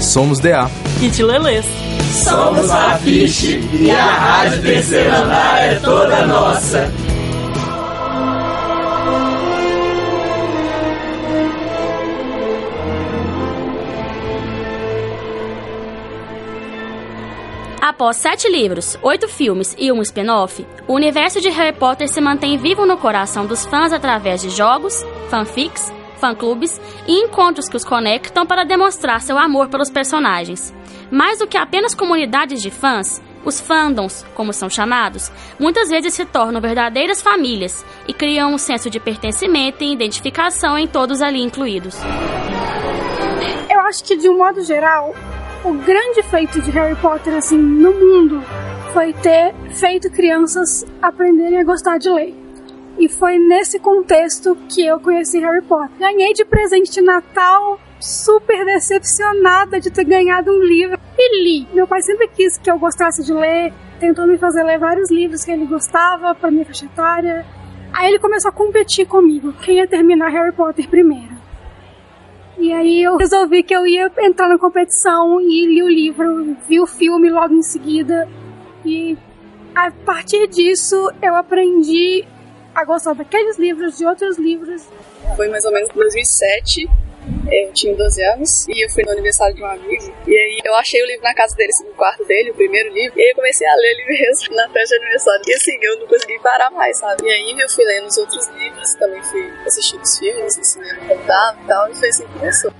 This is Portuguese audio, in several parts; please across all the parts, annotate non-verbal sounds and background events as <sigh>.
Somos DA e Tilelês. Somos a Fiche e a Rádio Terceiro Andar é toda nossa. Após sete livros, oito filmes e um spin-off, o universo de Harry Potter se mantém vivo no coração dos fãs através de jogos, fanfics, fã-clubes e encontros que os conectam para demonstrar seu amor pelos personagens. Mais do que apenas comunidades de fãs, os fandoms, como são chamados, muitas vezes se tornam verdadeiras famílias e criam um senso de pertencimento e identificação em todos ali incluídos. Eu acho que, de um modo geral, o grande feito de Harry Potter assim no mundo foi ter feito crianças aprenderem a gostar de ler. E foi nesse contexto que eu conheci Harry Potter. Ganhei de presente de Natal, super decepcionada de ter ganhado um livro. E li. Meu pai sempre quis que eu gostasse de ler, tentou me fazer ler vários livros que ele gostava para minha faixa etária. Aí ele começou a competir comigo, quem ia terminar Harry Potter primeiro. E aí eu resolvi que eu ia entrar na competição e li o livro, vi o filme logo em seguida. E a partir disso eu aprendi a gostar daqueles livros, de outros livros. Foi mais ou menos 2007 eu tinha 12 anos e eu fui no aniversário de um amigo. E aí eu achei o livro na casa dele, assim, no quarto dele, o primeiro livro. E aí eu comecei a ler ele mesmo na festa de aniversário. E assim, eu não consegui parar mais, sabe? E aí eu fui lendo os outros livros, também fui assistindo os filmes, o cinema contado e tal. E foi assim que começou.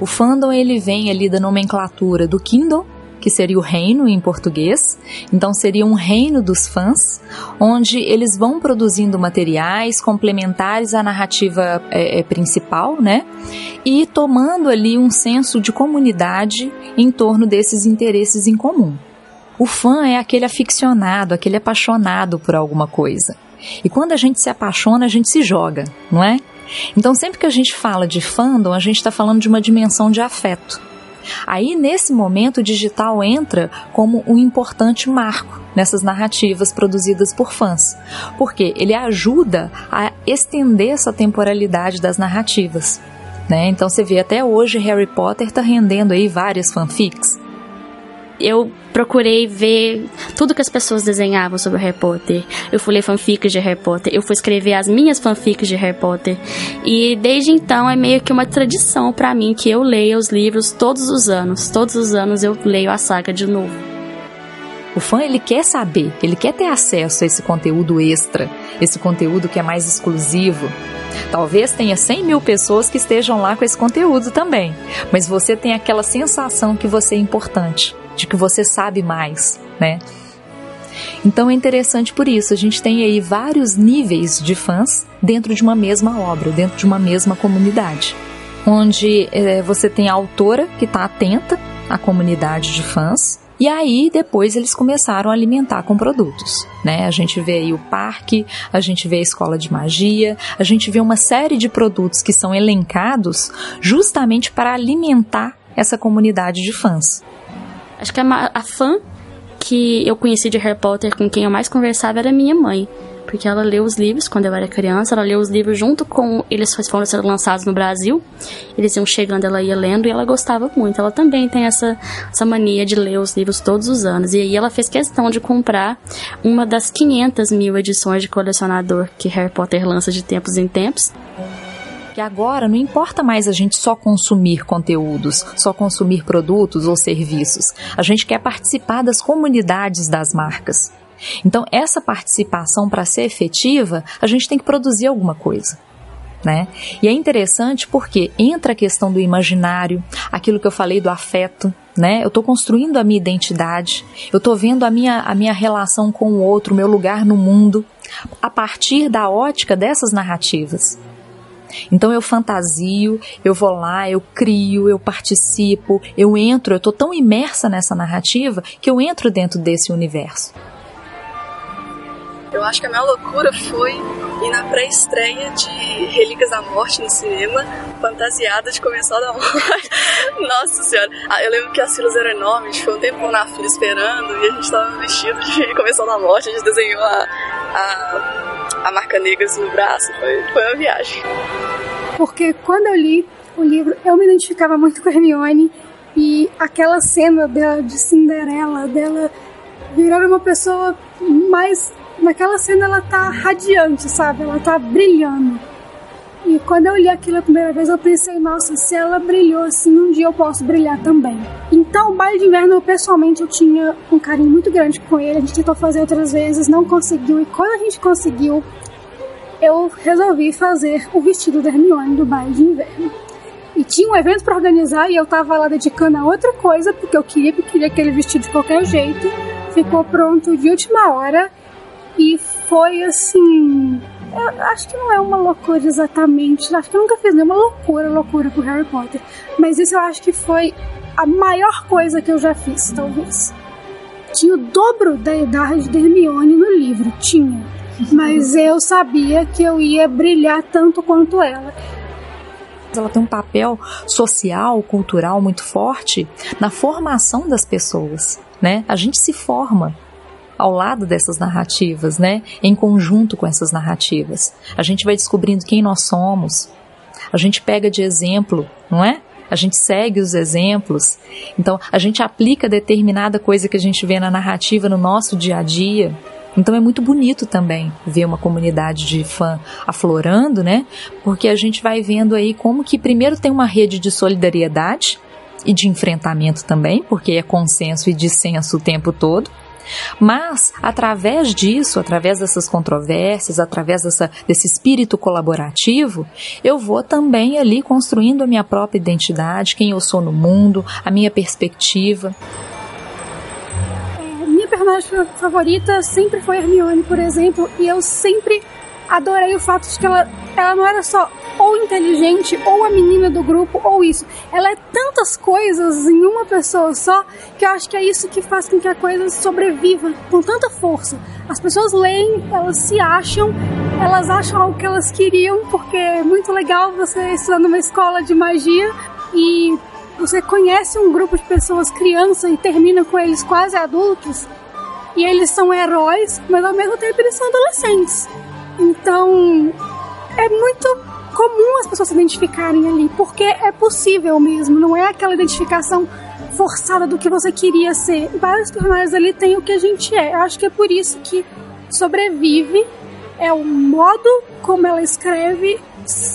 O fandom ele vem ali da nomenclatura do Kindle que seria o reino em português. Então seria um reino dos fãs, onde eles vão produzindo materiais complementares à narrativa é, é, principal, né? E tomando ali um senso de comunidade em torno desses interesses em comum. O fã é aquele aficionado, aquele apaixonado por alguma coisa. E quando a gente se apaixona, a gente se joga, não é? Então, sempre que a gente fala de fandom, a gente está falando de uma dimensão de afeto. Aí, nesse momento, o digital entra como um importante marco nessas narrativas produzidas por fãs, porque ele ajuda a estender essa temporalidade das narrativas. Né? Então você vê até hoje Harry Potter está rendendo aí várias fanfics eu procurei ver tudo que as pessoas desenhavam sobre Harry Potter. Eu fui ler fanfics de Harry Potter, eu fui escrever as minhas fanfics de Harry Potter. E desde então é meio que uma tradição para mim que eu leia os livros todos os anos. Todos os anos eu leio a saga de novo. O fã ele quer saber, ele quer ter acesso a esse conteúdo extra, esse conteúdo que é mais exclusivo. Talvez tenha 100 mil pessoas que estejam lá com esse conteúdo também, mas você tem aquela sensação que você é importante de que você sabe mais, né? Então é interessante por isso, a gente tem aí vários níveis de fãs dentro de uma mesma obra, dentro de uma mesma comunidade. Onde é, você tem a autora que está atenta à comunidade de fãs, e aí depois eles começaram a alimentar com produtos, né? A gente vê aí o parque, a gente vê a escola de magia, a gente vê uma série de produtos que são elencados justamente para alimentar essa comunidade de fãs. Acho que a, a fã que eu conheci de Harry Potter, com quem eu mais conversava, era minha mãe. Porque ela leu os livros quando eu era criança, ela leu os livros junto com eles foram sendo lançados no Brasil. Eles iam chegando, ela ia lendo e ela gostava muito. Ela também tem essa, essa mania de ler os livros todos os anos. E aí ela fez questão de comprar uma das 500 mil edições de colecionador que Harry Potter lança de tempos em tempos que agora não importa mais a gente só consumir conteúdos, só consumir produtos ou serviços. A gente quer participar das comunidades das marcas. Então, essa participação, para ser efetiva, a gente tem que produzir alguma coisa. Né? E é interessante porque entra a questão do imaginário, aquilo que eu falei do afeto, né? Eu estou construindo a minha identidade, eu estou vendo a minha, a minha relação com o outro, o meu lugar no mundo, a partir da ótica dessas narrativas. Então eu fantasio, eu vou lá, eu crio, eu participo, eu entro, eu tô tão imersa nessa narrativa que eu entro dentro desse universo. Eu acho que a minha loucura foi ir na pré-estreia de Relíquias da Morte no cinema, fantasiada de Comensal da Morte. <laughs> Nossa senhora, ah, eu lembro que as filas eram enormes, foi um tempo na fila esperando e a gente tava vestido de <laughs> Comensal da Morte, a gente desenhou a, a, a marca negra no braço, foi, foi uma viagem. Porque quando eu li o livro, eu me identificava muito com a Hermione e aquela cena dela de Cinderela, dela virar uma pessoa mais naquela cena ela tá radiante, sabe? Ela tá brilhando. E quando eu li aquilo a primeira vez, eu pensei, nossa, se ela brilhou assim, um dia eu posso brilhar também. Então, o baile de inverno, eu, pessoalmente, eu tinha um carinho muito grande com ele. A gente tentou fazer outras vezes, não conseguiu. E quando a gente conseguiu, eu resolvi fazer o vestido da Hermione do baile de inverno. E tinha um evento para organizar e eu tava lá dedicando a outra coisa, porque eu queria, eu queria aquele vestido de qualquer jeito. Ficou pronto de última hora e foi assim. Eu acho que não é uma loucura exatamente. Acho que eu nunca fiz nenhuma loucura, loucura com Harry Potter. Mas isso eu acho que foi a maior coisa que eu já fiz, talvez. Tinha o dobro da idade de Hermione no livro, tinha. Mas eu sabia que eu ia brilhar tanto quanto ela. Ela tem um papel social, cultural muito forte na formação das pessoas, né? A gente se forma ao lado dessas narrativas, né? Em conjunto com essas narrativas. A gente vai descobrindo quem nós somos. A gente pega de exemplo, não é? A gente segue os exemplos. Então, a gente aplica determinada coisa que a gente vê na narrativa no nosso dia a dia. Então é muito bonito também ver uma comunidade de fã aflorando, né? Porque a gente vai vendo aí como que primeiro tem uma rede de solidariedade e de enfrentamento também, porque é consenso e dissenso o tempo todo. Mas, através disso, através dessas controvérsias, através dessa, desse espírito colaborativo, eu vou também ali construindo a minha própria identidade, quem eu sou no mundo, a minha perspectiva. É, minha personagem favorita sempre foi Hermione, por exemplo, e eu sempre adorei o fato de que ela, ela não era só ou inteligente, ou a menina do grupo, ou isso. Ela é tantas coisas em uma pessoa só que eu acho que é isso que faz com que a coisa sobreviva com tanta força. As pessoas leem, elas se acham, elas acham algo que elas queriam, porque é muito legal você estudar numa escola de magia e você conhece um grupo de pessoas criança e termina com eles quase adultos. E eles são heróis, mas ao mesmo tempo eles são adolescentes. Então, é muito comum as pessoas se identificarem ali, porque é possível mesmo, não é aquela identificação forçada do que você queria ser. Vários personagens ali têm o que a gente é. Eu acho que é por isso que sobrevive é o modo como ela escreve,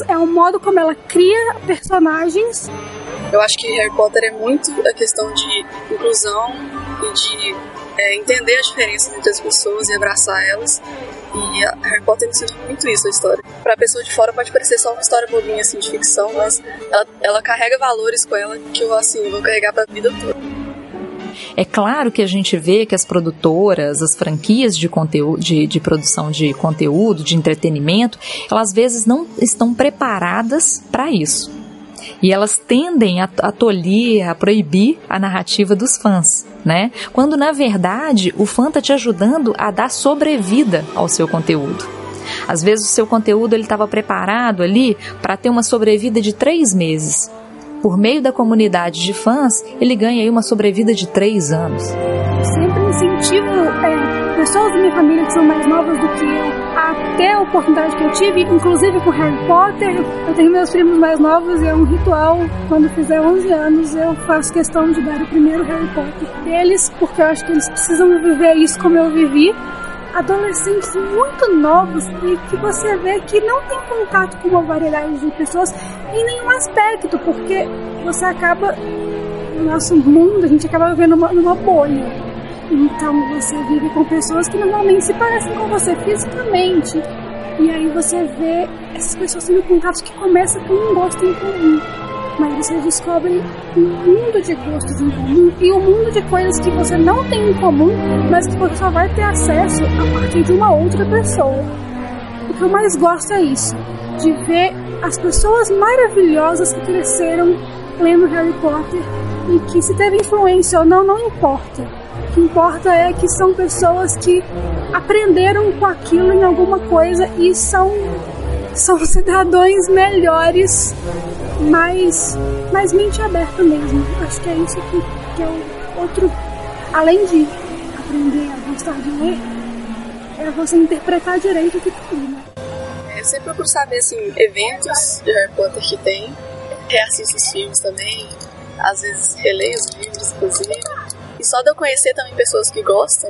é o modo como ela cria personagens. Eu acho que Harry Potter é muito a questão de inclusão e de é, entender as diferenças entre as pessoas e abraçar elas. E a Harry Potter ensina muito isso, a história. Pra pessoa de fora pode parecer só uma história bobinha, assim, de ficção, mas ela, ela carrega valores com ela que eu, assim, vou carregar pra vida toda. É claro que a gente vê que as produtoras, as franquias de conteúdo, de, de, produção de conteúdo, de entretenimento, elas às vezes não estão preparadas para isso. E elas tendem a, a tolir, a proibir a narrativa dos fãs, né? Quando na verdade o fã está te ajudando a dar sobrevida ao seu conteúdo. Às vezes o seu conteúdo ele estava preparado ali para ter uma sobrevida de três meses. Por meio da comunidade de fãs, ele ganha aí uma sobrevida de três anos. Sempre incentivo é, pessoas da minha família que são mais novas do que eu até a oportunidade que eu tive, inclusive com Harry Potter. Eu tenho meus primos mais novos e é um ritual. Quando fizer 11 anos, eu faço questão de dar o primeiro Harry Potter deles, porque eu acho que eles precisam viver isso como eu vivi. Adolescentes muito novos e que você vê que não tem contato com uma variedade de pessoas em nenhum aspecto, porque você acaba, no nosso mundo, a gente acaba vivendo numa, numa bolha então você vive com pessoas que normalmente se parecem com você fisicamente. E aí você vê essas pessoas tendo contatos que começam com um gosto em comum. Mas você descobre um mundo de gostos em comum e um mundo de coisas que você não tem em comum, mas que você só vai ter acesso a partir de uma outra pessoa. O que eu mais gosto é isso, de ver as pessoas maravilhosas que cresceram lendo Harry Potter e que se teve influência ou não, não importa. Que importa é que são pessoas que aprenderam com aquilo em alguma coisa e são, são cidadãos melhores, mais, mais mente aberta mesmo. Acho que é isso que, que é o outro. Além de aprender a gostar de ler, é você interpretar direito o que tá né? Eu sempre procuro saber assim, eventos de Harry Potter que tem, reassisto os filmes também, às vezes releio os livros, inclusive. Só de eu conhecer também pessoas que gostam,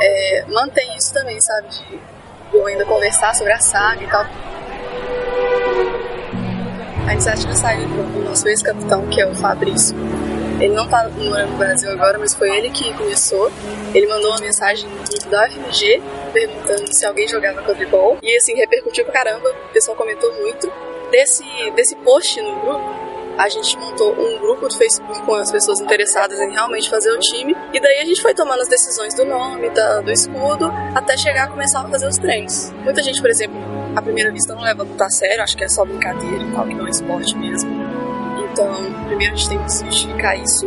é, mantém isso também, sabe? De eu ainda conversar sobre a saga e tal. A iniciativa saiu do nosso ex-capitão, que é o Fabrício. Ele não tá no Brasil agora, mas foi ele que começou. Ele mandou uma mensagem no grupo da FMG perguntando se alguém jogava quadribol. E assim, repercutiu pra caramba, o pessoal comentou muito. Desse, desse post no grupo, a gente montou um grupo do Facebook com as pessoas interessadas em realmente fazer o time. E daí a gente foi tomando as decisões do nome, da, do escudo, até chegar a começar a fazer os treinos. Muita gente, por exemplo, à primeira vista não leva muito a sério, acho que é só brincadeira tal, que não é esporte mesmo. Então, primeiro a gente tem que justificar isso.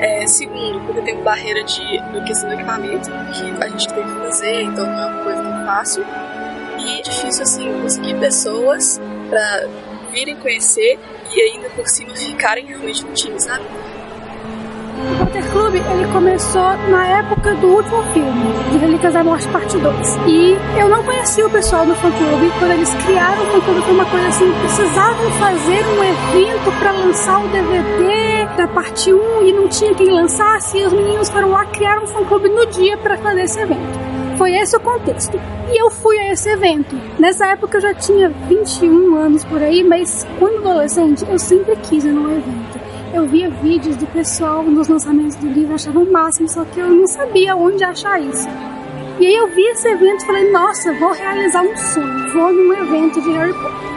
É, segundo, porque tem barreira de, questão do equipamento que a gente tem que fazer, então não é uma coisa tão fácil. E é difícil, assim, conseguir pessoas para virem conhecer e ainda por cima ficarem realmente no time, sabe? O Potter Club ele começou na época do último filme, de Relíquias da Morte Parte 2. E eu não conhecia o pessoal do fã clube. Quando eles criaram o fã clube foi uma coisa assim, precisavam fazer um evento para lançar o DVD da parte 1 e não tinha quem lançasse. E os meninos foram lá criar um fã clube no dia para fazer esse evento. Foi esse o contexto. E eu fui a esse evento. Nessa época eu já tinha 21 anos por aí, mas quando adolescente eu sempre quis ir num evento eu via vídeos do pessoal nos lançamentos do livro, achava o máximo, só que eu não sabia onde achar isso. E aí eu vi esse evento e falei, nossa, vou realizar um sonho, vou num evento de Harry Potter.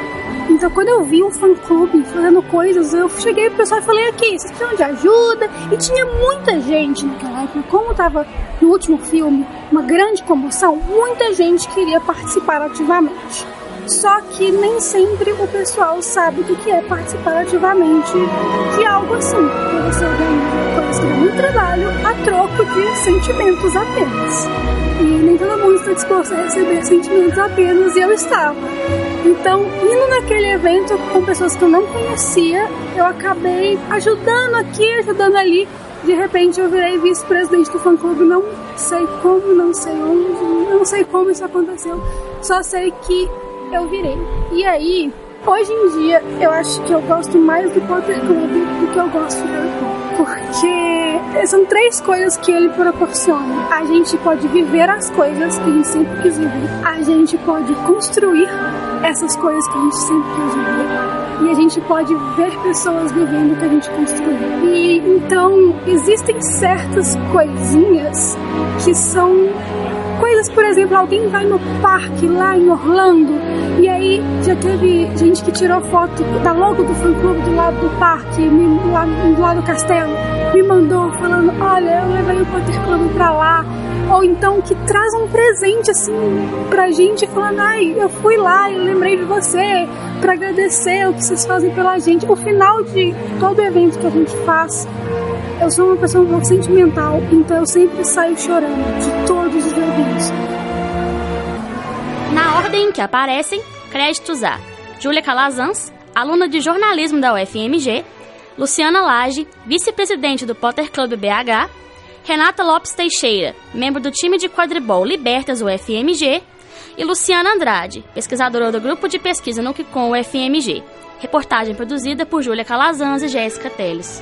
Então quando eu vi um fã clube fazendo coisas, eu cheguei pro pessoal e falei, aqui, vocês precisam de ajuda? E tinha muita gente naquela época, como tava no último filme, uma grande comoção, muita gente queria participar ativamente. Só que nem sempre o pessoal sabe o que é participar ativamente de algo assim. Porque você organiza coisas que muito trabalho a troco de sentimentos apenas. E nem todo mundo está disposto a receber sentimentos apenas, e eu estava. Então, indo naquele evento com pessoas que eu não conhecia, eu acabei ajudando aqui, ajudando ali. De repente eu virei vice-presidente do fã-clube, não sei como, não sei onde, não sei como isso aconteceu. Só sei que eu virei. E aí, hoje em dia, eu acho que eu gosto mais do Potter Club do que eu gosto de Harry Potter. São três coisas que ele proporciona. A gente pode viver as coisas que a gente sempre quis viver. A gente pode construir essas coisas que a gente sempre quis viver. E a gente pode ver pessoas vivendo o que a gente construiu. E então, existem certas coisinhas que são coisas, por exemplo, alguém vai no parque lá em Orlando e aí já teve gente que tirou foto da logo do fã clube do lado do parque, lá, do lado do castelo, me mandou falando, olha, eu levei o Potter Club pra lá. Ou então que traz um presente assim pra gente falando, ai, eu fui lá e lembrei de você para agradecer o que vocês fazem pela gente. O final de todo evento que a gente faz eu sou uma pessoa muito sentimental, então eu sempre saio chorando de todos os eventos. Na ordem que aparecem, créditos a Júlia Calazans, aluna de jornalismo da UFMG, Luciana Lage, vice-presidente do Potter Club BH, Renata Lopes Teixeira, membro do time de quadribol Libertas UFMG, e Luciana Andrade, pesquisadora do grupo de pesquisa no com UFMG. Reportagem produzida por Júlia Calazans e Jéssica Teles.